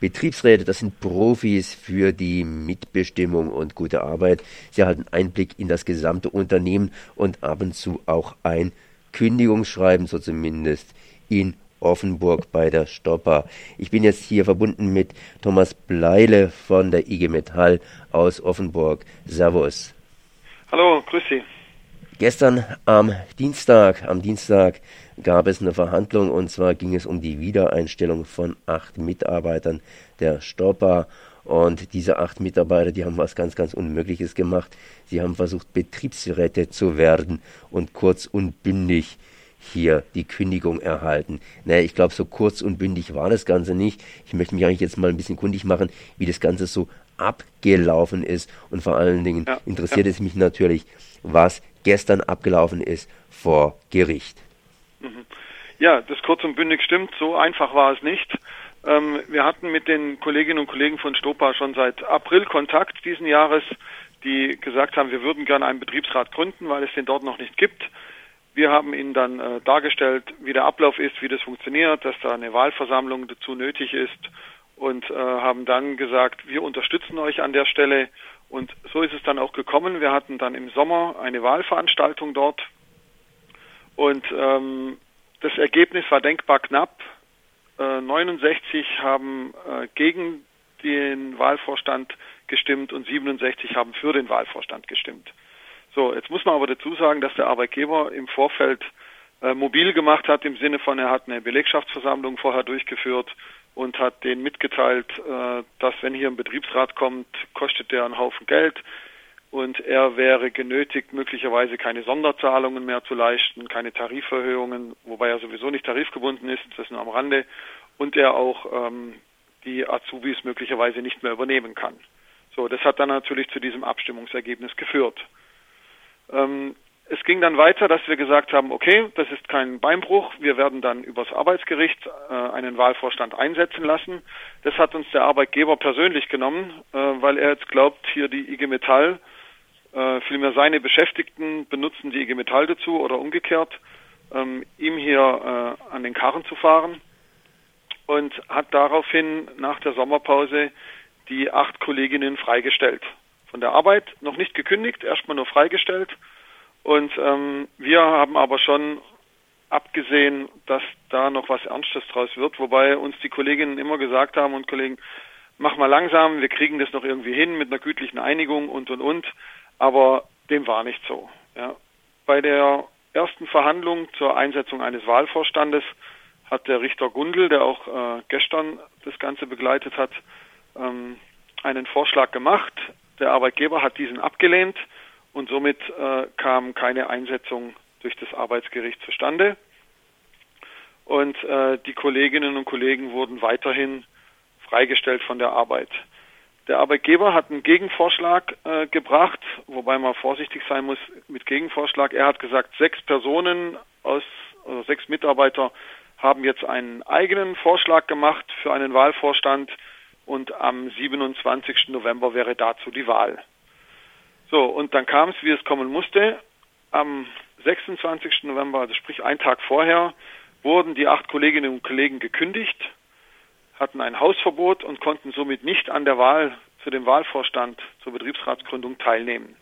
Betriebsräte, das sind Profis für die Mitbestimmung und gute Arbeit. Sie erhalten Einblick in das gesamte Unternehmen und ab und zu auch ein Kündigungsschreiben, so zumindest in Offenburg bei der Stopper. Ich bin jetzt hier verbunden mit Thomas Bleile von der IG Metall aus Offenburg. Servus. Hallo, grüß Sie. Gestern am Dienstag, am Dienstag gab es eine Verhandlung und zwar ging es um die Wiedereinstellung von acht Mitarbeitern der Stopper. Und diese acht Mitarbeiter, die haben was ganz, ganz Unmögliches gemacht. Sie haben versucht, Betriebsräte zu werden und kurz und bündig hier die Kündigung erhalten. Naja, ich glaube, so kurz und bündig war das Ganze nicht. Ich möchte mich eigentlich jetzt mal ein bisschen kundig machen, wie das Ganze so abgelaufen ist. Und vor allen Dingen ja, interessiert ja. es mich natürlich, was gestern abgelaufen ist vor Gericht. Mhm. Ja, das kurz und bündig stimmt. So einfach war es nicht. Ähm, wir hatten mit den Kolleginnen und Kollegen von Stopa schon seit April Kontakt diesen Jahres, die gesagt haben, wir würden gerne einen Betriebsrat gründen, weil es den dort noch nicht gibt. Wir haben ihnen dann äh, dargestellt, wie der Ablauf ist, wie das funktioniert, dass da eine Wahlversammlung dazu nötig ist und äh, haben dann gesagt, wir unterstützen euch an der Stelle und so ist es dann auch gekommen. Wir hatten dann im Sommer eine Wahlveranstaltung dort und ähm, das Ergebnis war denkbar knapp. Äh, 69 haben äh, gegen den Wahlvorstand gestimmt und 67 haben für den Wahlvorstand gestimmt. So, jetzt muss man aber dazu sagen, dass der Arbeitgeber im Vorfeld äh, mobil gemacht hat, im Sinne von, er hat eine Belegschaftsversammlung vorher durchgeführt und hat denen mitgeteilt, äh, dass wenn hier ein Betriebsrat kommt, kostet der einen Haufen Geld und er wäre genötigt, möglicherweise keine Sonderzahlungen mehr zu leisten, keine Tariferhöhungen, wobei er sowieso nicht tarifgebunden ist, das ist nur am Rande, und er auch ähm, die Azubis möglicherweise nicht mehr übernehmen kann. So, das hat dann natürlich zu diesem Abstimmungsergebnis geführt. Ähm, es ging dann weiter, dass wir gesagt haben, okay, das ist kein Beinbruch, wir werden dann übers Arbeitsgericht äh, einen Wahlvorstand einsetzen lassen. Das hat uns der Arbeitgeber persönlich genommen, äh, weil er jetzt glaubt, hier die IG Metall, äh, vielmehr seine Beschäftigten benutzen die IG Metall dazu oder umgekehrt, ähm, ihm hier äh, an den Karren zu fahren und hat daraufhin nach der Sommerpause die acht Kolleginnen freigestellt. Von der Arbeit noch nicht gekündigt, erstmal nur freigestellt und ähm, wir haben aber schon abgesehen, dass da noch was Ernstes draus wird, wobei uns die Kolleginnen immer gesagt haben und Kollegen, mach mal langsam, wir kriegen das noch irgendwie hin mit einer gütlichen Einigung und und und, aber dem war nicht so. Ja. Bei der ersten Verhandlung zur Einsetzung eines Wahlvorstandes hat der Richter Gundel, der auch äh, gestern das Ganze begleitet hat, ähm, einen Vorschlag gemacht. Der Arbeitgeber hat diesen abgelehnt und somit äh, kam keine Einsetzung durch das Arbeitsgericht zustande. Und äh, die Kolleginnen und Kollegen wurden weiterhin freigestellt von der Arbeit. Der Arbeitgeber hat einen Gegenvorschlag äh, gebracht, wobei man vorsichtig sein muss mit Gegenvorschlag. Er hat gesagt, sechs Personen aus, also sechs Mitarbeiter haben jetzt einen eigenen Vorschlag gemacht für einen Wahlvorstand und am 27. November wäre dazu die Wahl. So, und dann kam es, wie es kommen musste. Am 26. November, also sprich einen Tag vorher, wurden die acht Kolleginnen und Kollegen gekündigt, hatten ein Hausverbot und konnten somit nicht an der Wahl zu dem Wahlvorstand zur Betriebsratsgründung teilnehmen.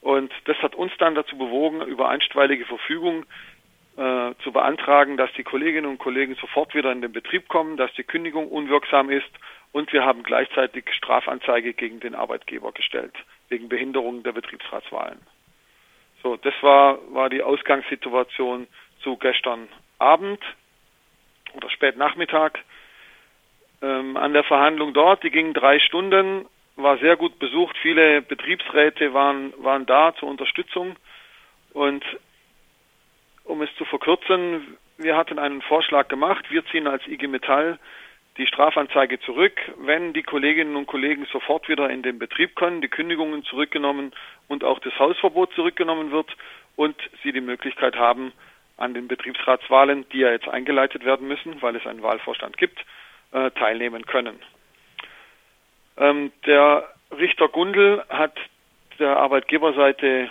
Und das hat uns dann dazu bewogen, über einstweilige Verfügung äh, zu beantragen, dass die Kolleginnen und Kollegen sofort wieder in den Betrieb kommen, dass die Kündigung unwirksam ist und wir haben gleichzeitig Strafanzeige gegen den Arbeitgeber gestellt wegen Behinderung der Betriebsratswahlen. So, das war, war die Ausgangssituation zu gestern Abend oder spät Nachmittag. Ähm, an der Verhandlung dort, die ging drei Stunden, war sehr gut besucht. Viele Betriebsräte waren, waren da zur Unterstützung. Und um es zu verkürzen, wir hatten einen Vorschlag gemacht. Wir ziehen als IG Metall die Strafanzeige zurück, wenn die Kolleginnen und Kollegen sofort wieder in den Betrieb können, die Kündigungen zurückgenommen und auch das Hausverbot zurückgenommen wird und sie die Möglichkeit haben, an den Betriebsratswahlen, die ja jetzt eingeleitet werden müssen, weil es einen Wahlvorstand gibt, äh, teilnehmen können. Ähm, der Richter Gundel hat der Arbeitgeberseite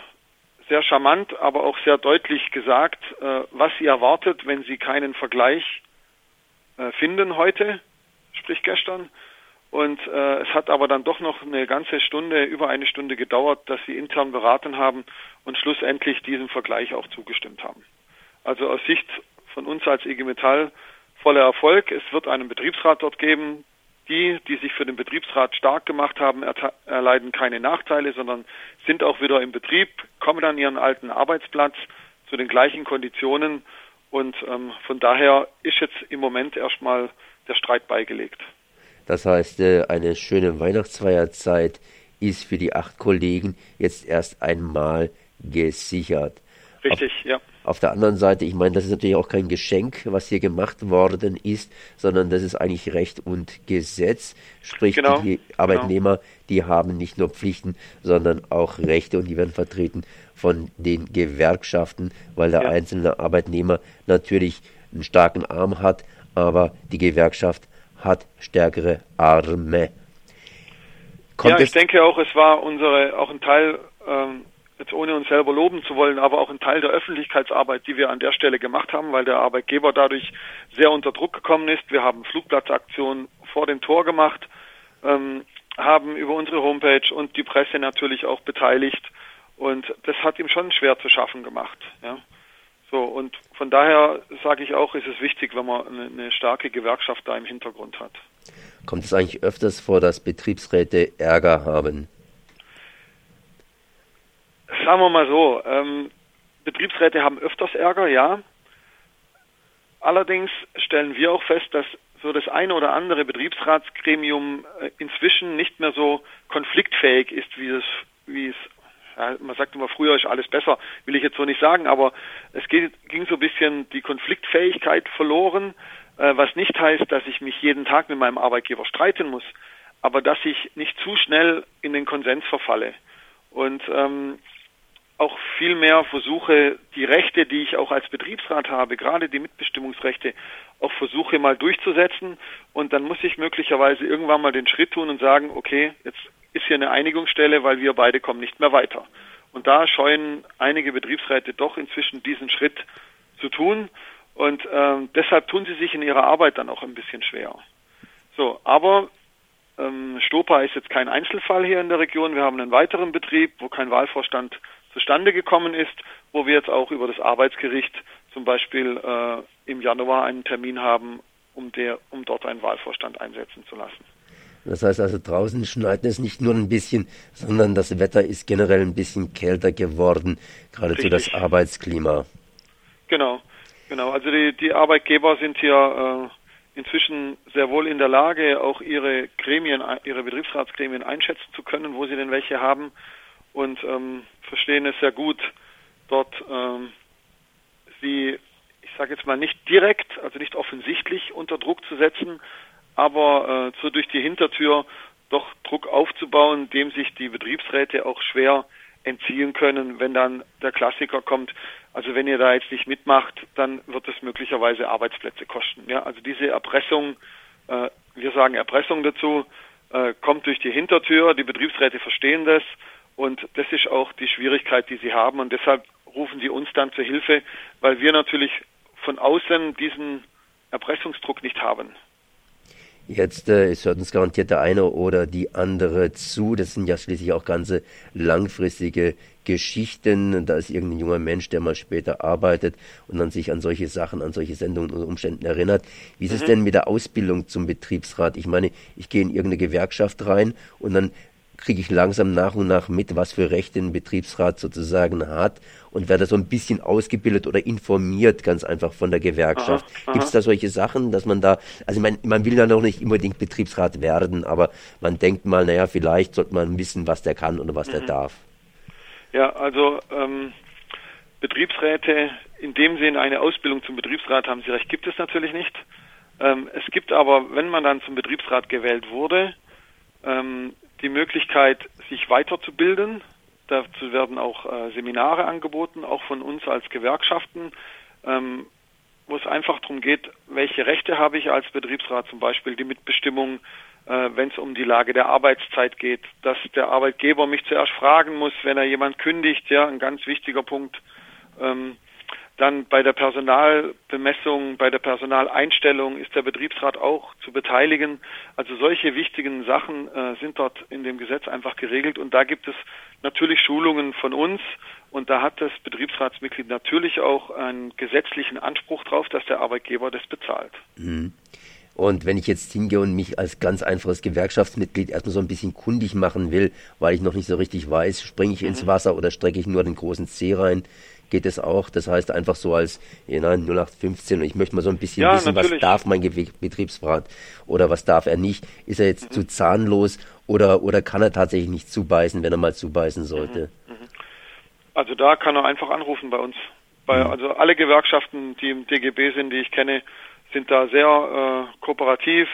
sehr charmant, aber auch sehr deutlich gesagt, äh, was sie erwartet, wenn sie keinen Vergleich äh, finden heute sprich gestern. Und äh, es hat aber dann doch noch eine ganze Stunde, über eine Stunde gedauert, dass sie intern beraten haben und schlussendlich diesem Vergleich auch zugestimmt haben. Also aus Sicht von uns als IG Metall voller Erfolg. Es wird einen Betriebsrat dort geben. Die, die sich für den Betriebsrat stark gemacht haben, erleiden keine Nachteile, sondern sind auch wieder im Betrieb, kommen an ihren alten Arbeitsplatz zu den gleichen Konditionen. Und ähm, von daher ist jetzt im Moment erstmal der Streit beigelegt. Das heißt, äh, eine schöne Weihnachtsfeierzeit ist für die acht Kollegen jetzt erst einmal gesichert. Richtig, auf, ja. Auf der anderen Seite, ich meine, das ist natürlich auch kein Geschenk, was hier gemacht worden ist, sondern das ist eigentlich Recht und Gesetz. Sprich, genau, die Arbeitnehmer, genau. die haben nicht nur Pflichten, sondern auch Rechte und die werden vertreten von den Gewerkschaften, weil der ja. einzelne Arbeitnehmer natürlich einen starken Arm hat, aber die Gewerkschaft hat stärkere Arme. Kommt ja, ich denke auch, es war unsere auch ein Teil, ähm, jetzt ohne uns selber loben zu wollen, aber auch ein Teil der Öffentlichkeitsarbeit, die wir an der Stelle gemacht haben, weil der Arbeitgeber dadurch sehr unter Druck gekommen ist. Wir haben Flugplatzaktionen vor dem Tor gemacht, ähm, haben über unsere Homepage und die Presse natürlich auch beteiligt und das hat ihm schon schwer zu schaffen gemacht. Ja. So, und von daher sage ich auch, ist es wichtig, wenn man eine, eine, starke Gewerkschaft da im Hintergrund hat. Kommt es eigentlich öfters vor, dass Betriebsräte Ärger haben? Sagen wir mal so, ähm, Betriebsräte haben öfters Ärger, ja. Allerdings stellen wir auch fest, dass so das eine oder andere Betriebsratsgremium äh, inzwischen nicht mehr so konfliktfähig ist, wie es, wie es ja, man sagt immer, früher ist alles besser, will ich jetzt so nicht sagen, aber es geht, ging so ein bisschen die Konfliktfähigkeit verloren, äh, was nicht heißt, dass ich mich jeden Tag mit meinem Arbeitgeber streiten muss, aber dass ich nicht zu schnell in den Konsens verfalle und ähm, auch viel mehr versuche, die Rechte, die ich auch als Betriebsrat habe, gerade die Mitbestimmungsrechte, auch versuche mal durchzusetzen. Und dann muss ich möglicherweise irgendwann mal den Schritt tun und sagen, okay, jetzt ist hier eine Einigungsstelle, weil wir beide kommen nicht mehr weiter. Und da scheuen einige Betriebsräte doch inzwischen diesen Schritt zu tun. Und ähm, deshalb tun sie sich in ihrer Arbeit dann auch ein bisschen schwer. So, aber ähm, Stopa ist jetzt kein Einzelfall hier in der Region. Wir haben einen weiteren Betrieb, wo kein Wahlvorstand zustande gekommen ist, wo wir jetzt auch über das Arbeitsgericht zum Beispiel äh, im Januar einen Termin haben, um, der, um dort einen Wahlvorstand einsetzen zu lassen. Das heißt also, draußen schneit es nicht nur ein bisschen, sondern das Wetter ist generell ein bisschen kälter geworden, geradezu das Arbeitsklima. Genau, genau. Also die, die Arbeitgeber sind hier äh, inzwischen sehr wohl in der Lage, auch ihre Gremien, ihre Betriebsratsgremien einschätzen zu können, wo sie denn welche haben und ähm, verstehen es sehr gut, dort ähm, sie, ich sage jetzt mal nicht direkt, also nicht offensichtlich unter Druck zu setzen, aber äh, so durch die Hintertür doch Druck aufzubauen, dem sich die Betriebsräte auch schwer entziehen können, wenn dann der Klassiker kommt. Also wenn ihr da jetzt nicht mitmacht, dann wird es möglicherweise Arbeitsplätze kosten. Ja, also diese Erpressung, äh, wir sagen Erpressung dazu, äh, kommt durch die Hintertür. Die Betriebsräte verstehen das und das ist auch die Schwierigkeit, die sie haben und deshalb rufen sie uns dann zur Hilfe, weil wir natürlich von außen diesen Erpressungsdruck nicht haben. Jetzt äh, es hört uns garantiert der eine oder die andere zu. Das sind ja schließlich auch ganze langfristige Geschichten. Da ist irgendein junger Mensch, der mal später arbeitet und dann sich an solche Sachen, an solche Sendungen und Umständen erinnert. Wie ist mhm. es denn mit der Ausbildung zum Betriebsrat? Ich meine, ich gehe in irgendeine Gewerkschaft rein und dann kriege ich langsam nach und nach mit, was für Rechte ein Betriebsrat sozusagen hat und werde so ein bisschen ausgebildet oder informiert, ganz einfach von der Gewerkschaft. Gibt es da solche Sachen, dass man da, also man, man will ja noch nicht unbedingt Betriebsrat werden, aber man denkt mal, naja, vielleicht sollte man wissen, was der kann oder was mhm. der darf. Ja, also ähm, Betriebsräte, in dem Sinne eine Ausbildung zum Betriebsrat, haben Sie recht, gibt es natürlich nicht. Ähm, es gibt aber, wenn man dann zum Betriebsrat gewählt wurde, ähm, die Möglichkeit, sich weiterzubilden. Dazu werden auch äh, Seminare angeboten, auch von uns als Gewerkschaften, ähm, wo es einfach darum geht, welche Rechte habe ich als Betriebsrat, zum Beispiel die Mitbestimmung, äh, wenn es um die Lage der Arbeitszeit geht, dass der Arbeitgeber mich zuerst fragen muss, wenn er jemand kündigt, ja, ein ganz wichtiger Punkt. Ähm, Dann bei der Personalbemessung, bei der Personaleinstellung ist der Betriebsrat auch zu beteiligen. Also solche wichtigen Sachen äh, sind dort in dem Gesetz einfach geregelt und da gibt es natürlich Schulungen von uns und da hat das Betriebsratsmitglied natürlich auch einen gesetzlichen Anspruch drauf, dass der Arbeitgeber das bezahlt. Mhm. Und wenn ich jetzt hingehe und mich als ganz einfaches Gewerkschaftsmitglied erstmal so ein bisschen kundig machen will, weil ich noch nicht so richtig weiß, springe ich ins mhm. Wasser oder strecke ich nur den großen C rein, geht es auch. Das heißt einfach so als ja, 0815 und ich möchte mal so ein bisschen ja, wissen, natürlich. was darf mein Betriebsrat oder was darf er nicht. Ist er jetzt mhm. zu zahnlos oder, oder kann er tatsächlich nicht zubeißen, wenn er mal zubeißen sollte? Mhm. mhm. Also da kann er einfach anrufen bei uns. Bei, mhm. Also alle Gewerkschaften, die im DGB sind, die ich kenne, sind da sehr äh, kooperativ.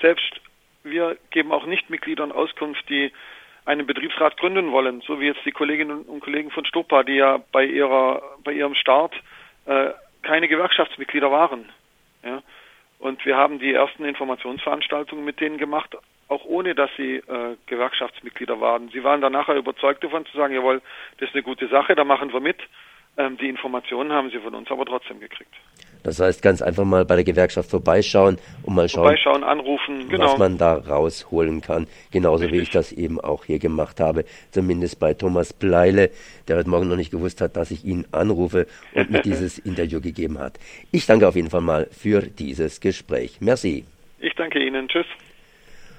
Selbst wir geben auch Nichtmitgliedern Auskunft, die einen Betriebsrat gründen wollen, so wie jetzt die Kolleginnen und Kollegen von Stopa, die ja bei ihrer bei ihrem Start äh, keine Gewerkschaftsmitglieder waren. Ja? Und wir haben die ersten Informationsveranstaltungen mit denen gemacht, auch ohne dass sie äh, Gewerkschaftsmitglieder waren. Sie waren dann nachher überzeugt davon zu sagen, jawohl, das ist eine gute Sache, da machen wir mit. Ähm, die Informationen haben sie von uns aber trotzdem gekriegt. Das heißt, ganz einfach mal bei der Gewerkschaft vorbeischauen und mal schauen, vorbeischauen anrufen, genau. was man da rausholen kann. Genauso Richtig. wie ich das eben auch hier gemacht habe. Zumindest bei Thomas Bleile, der heute Morgen noch nicht gewusst hat, dass ich ihn anrufe und mir dieses Interview gegeben hat. Ich danke auf jeden Fall mal für dieses Gespräch. Merci. Ich danke Ihnen. Tschüss.